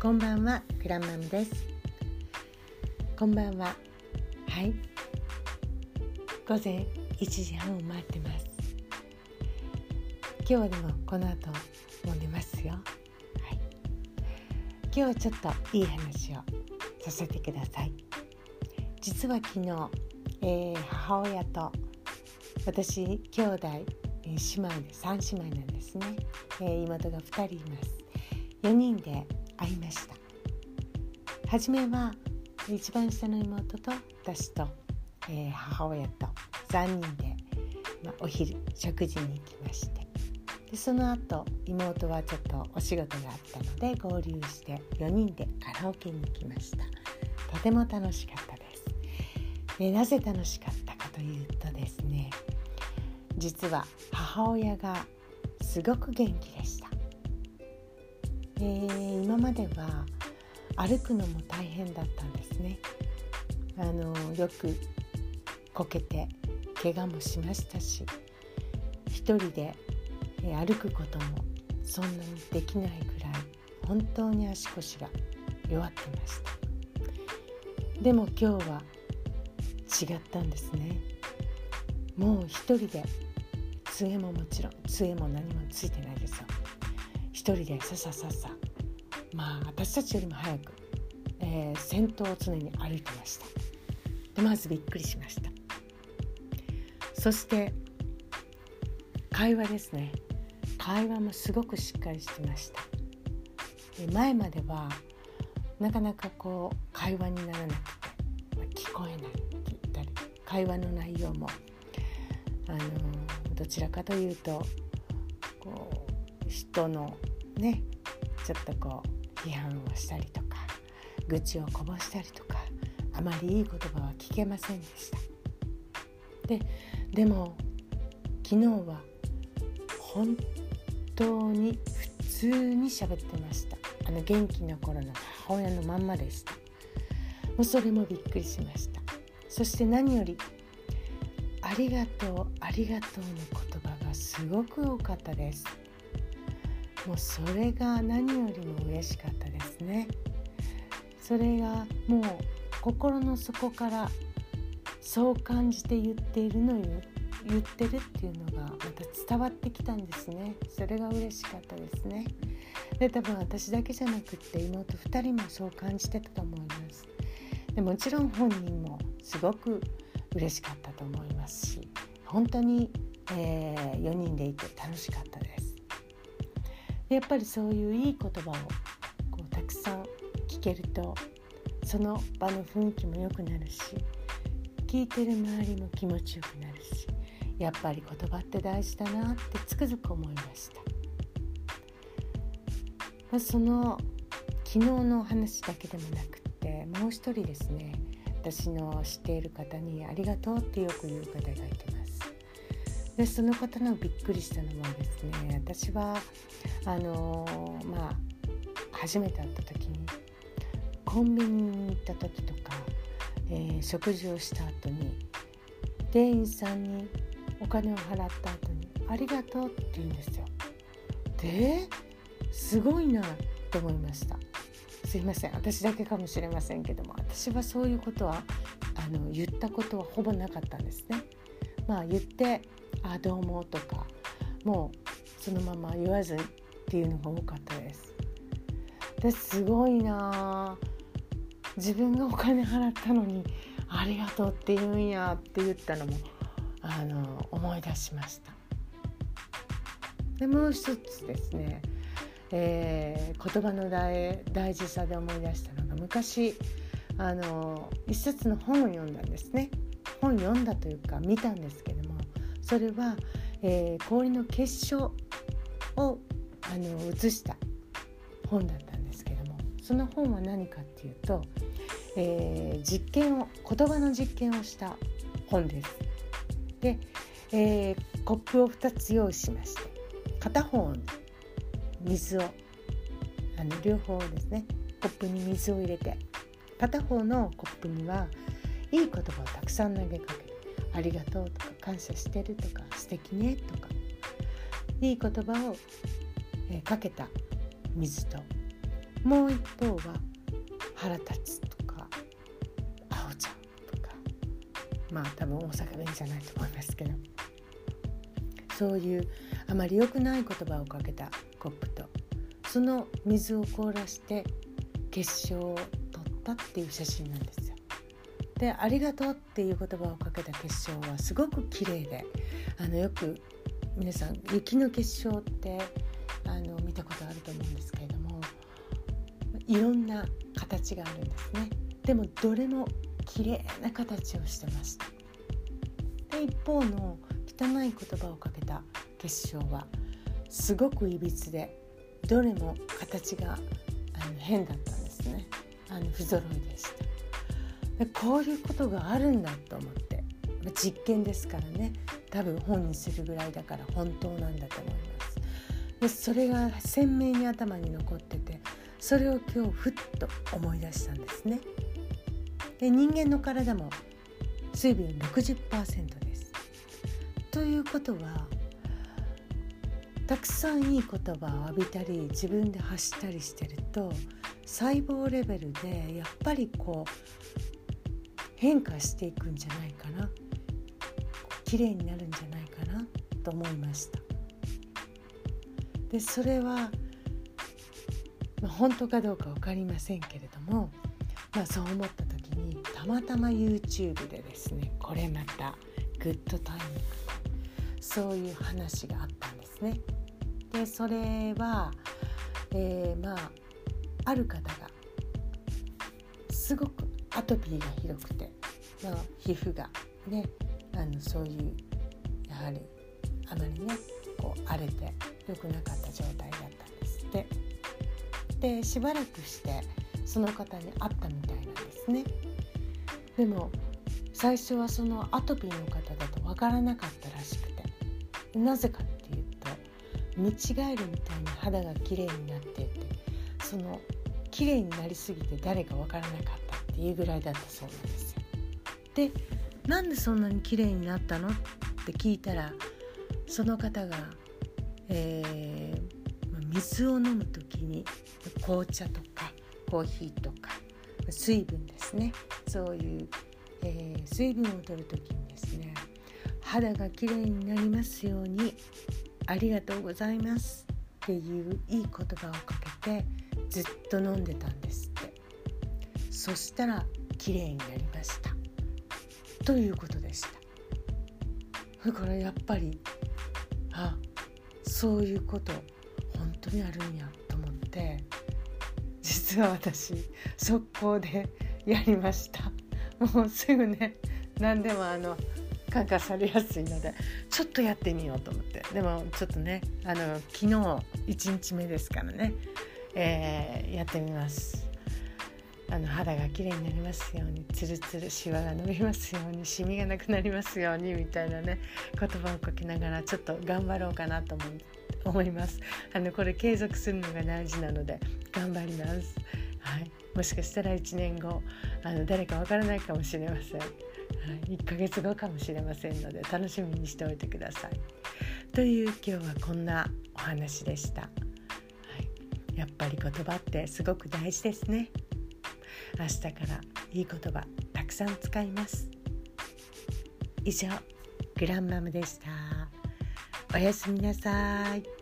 こんばんはクラマムです。こんばんは。はい。午前1時半を回ってます。今日でもこの後も寝ますよ。はい。今日はちょっといい話をさせてください。実は昨日、えー、母親と私兄弟姉妹で3姉妹なんですね、えー、妹が2人います。4人で会いました。初めは一番下の妹と私と、えー、母親と3人で、まあ、お昼食事に行きまして。でその後妹はちょっとお仕事があったので合流して4人でカラオケに行きました。とても楽しかったです。でなぜ楽しかったかというとですね実は母親がすごく元気でした、えー、今までは歩くのも大変だったんですね。あのよくこけて怪我もしましたし一人で歩くこともそんなにできないくらい本当に足腰が弱ってました。でも今日は違ったんですね。もう一人で杖ももちろん杖も何もついてないですよ。一人でささささ。まあ私たちよりも早く、えー、先頭を常に歩いてました。でまずびっくりしました。そして会話ですね。会話もすごくしっかりしてました。で前まではなかなかこう会話にならなくて聞こえないって言ったり会話の内容もあのどちらかというとこう人のねちょっとこう批判をしたりとか愚痴をこぼしたりとかあまりいい言葉は聞けませんでした。ででも昨日は本当に普通に喋ってました。あの元気な頃の母親のまんまでした。もうそれもびっくりしました。そして何より「ありがとうありがとう」の言葉がすごく多かったです。もうそれが何よりも嬉しかったですね。それがもう心の底からそう感じて言っているのよ。言ってるっていうのがまた伝わってきたんですね。それが嬉しかったですね。で多分私だけじゃなくって妹2人もそう感じてたと思います。でもちろん本人もすごく嬉しかったと思いますし本当に、えー、4人でいて楽しかったです。やっぱりそういういい言葉をこうたくさん聞けるとその場の雰囲気も良くなるし聞いてる周りも気持ちよくなるしやっぱり言葉って大事だなってつくづく思いました。その昨日のお話だけでもなくってもう一人ですね私の知っている方に「ありがとう」ってよく言う方がいてます。でその方のびっくりしたのはですね私はあのー、まあ初めて会った時にコンビニに行った時とか、えー、食事をした後に店員さんにお金を払った後に「ありがとう」って言うんですよ。ですごいなと思いました。すいません私だけかもしれませんけども私はそういうことはあの言ったことはほぼなかったんですね。まあ言って「あどうも」とかもうそのまま言わずっていうのが多かったです。ですごいな自分がお金払ったのに「ありがとう」って言うんやって言ったのもあの思い出しました。でもう一つですね、えー、言葉の大大事さで思い出したのが昔あの一冊の本を読んだんですね。本読んだというか見たんですけどもそれは、えー、氷の結晶をあの写した本だったんですけどもその本は何かっていうと、えー、実験を言葉の実験をした本です。で、えー、コップを2つ用意しまして片方に水をあの両方ですねコップに水を入れて片方のコップにはいい言葉をたくさん投げかける「ありがとう」とか「感謝してる」とか「素敵ね」とかいい言葉を、えー、かけた水と。もう一方は腹立つとかあおちゃうとか。まあ多分大阪弁じゃないと思いますけど。そういうあまり良くない言葉をかけたコップとその水を凍らして結晶を取ったっていう写真なんです。で「ありがとう」っていう言葉をかけた結晶はすごく綺麗であのよく皆さん雪の結晶ってあの見たことあると思うんですけれどもいろんな形があるんですね。でもどれも綺麗な形をしてましたで一方の汚い言葉をかけた結晶はすごくいびつでどれも形があの変だったんですね。あの不揃いでした。こういうことがあるんだと思って。実験ですからね。多分本にするぐらいだから本当なんだと思います。でそれが鮮明に頭に残っててそれを今日ふっと思い出したんですね。で人間の体も水分60%です。ということはたくさんいい言葉を浴びたり自分で発したりしてると細胞レベルでやっぱりこう変化していくんじゃないかな。綺麗になるんじゃないかな。と思いました。でそれは、まあ、本当かどうか分かりませんけれども、まあ、そう思った時にたまたま YouTube でですねこれまたグッドタイムそういう話があったんですね。でそれは、えー、まあある方がすごくアトピーがひどくて、まあ、皮膚がねあのそういうやはりあまりねこう荒れて良くなかった状態だったんですって。でしばらくしてその方に会ったみたいなんですね。でも最初はそのアトピーの方だと分からなかったらしくてなぜかっていうと見違えるみたいに肌が綺麗になっていてその綺麗になりすぎて誰か分からなかった。っていうぐらいだったそうなんですでなんでそんなに綺麗になったの？って聞いたらその方が、えー、水を飲む時に紅茶とかコーヒーとか水分ですね。そういう、えー、水分を取る時にですね肌がきれいになりますようにありがとうございますっていういい言葉をかけてずっと飲んでたんです。そしたら綺麗になりました。ということでした。だからやっぱりあそういうこと本当にあるんやと思って実は私速攻でやりました。もうすぐね何でもあの感化されやすいのでちょっとやってみようと思って。でもちょっとねあの昨日1日目ですからね、えー、やってみます。あの肌が綺麗になりますようにツルツルシワが伸びますようにシミがなくなりますようにみたいなね言葉を書きながらちょっと頑張ろうかなと思思います。あのこれ継続するのが大事なので頑張ります。はい。もしかしたら1年後あの誰かわからないかもしれません、はい、1ヶ月後かもしれませんので楽しみにしておいてください。という今日はこんなお話でした、はい、やっぱり言葉ってすごく大事ですね。明日からいい言葉たくさん使います。以上グランマムでした。おやすみなさい。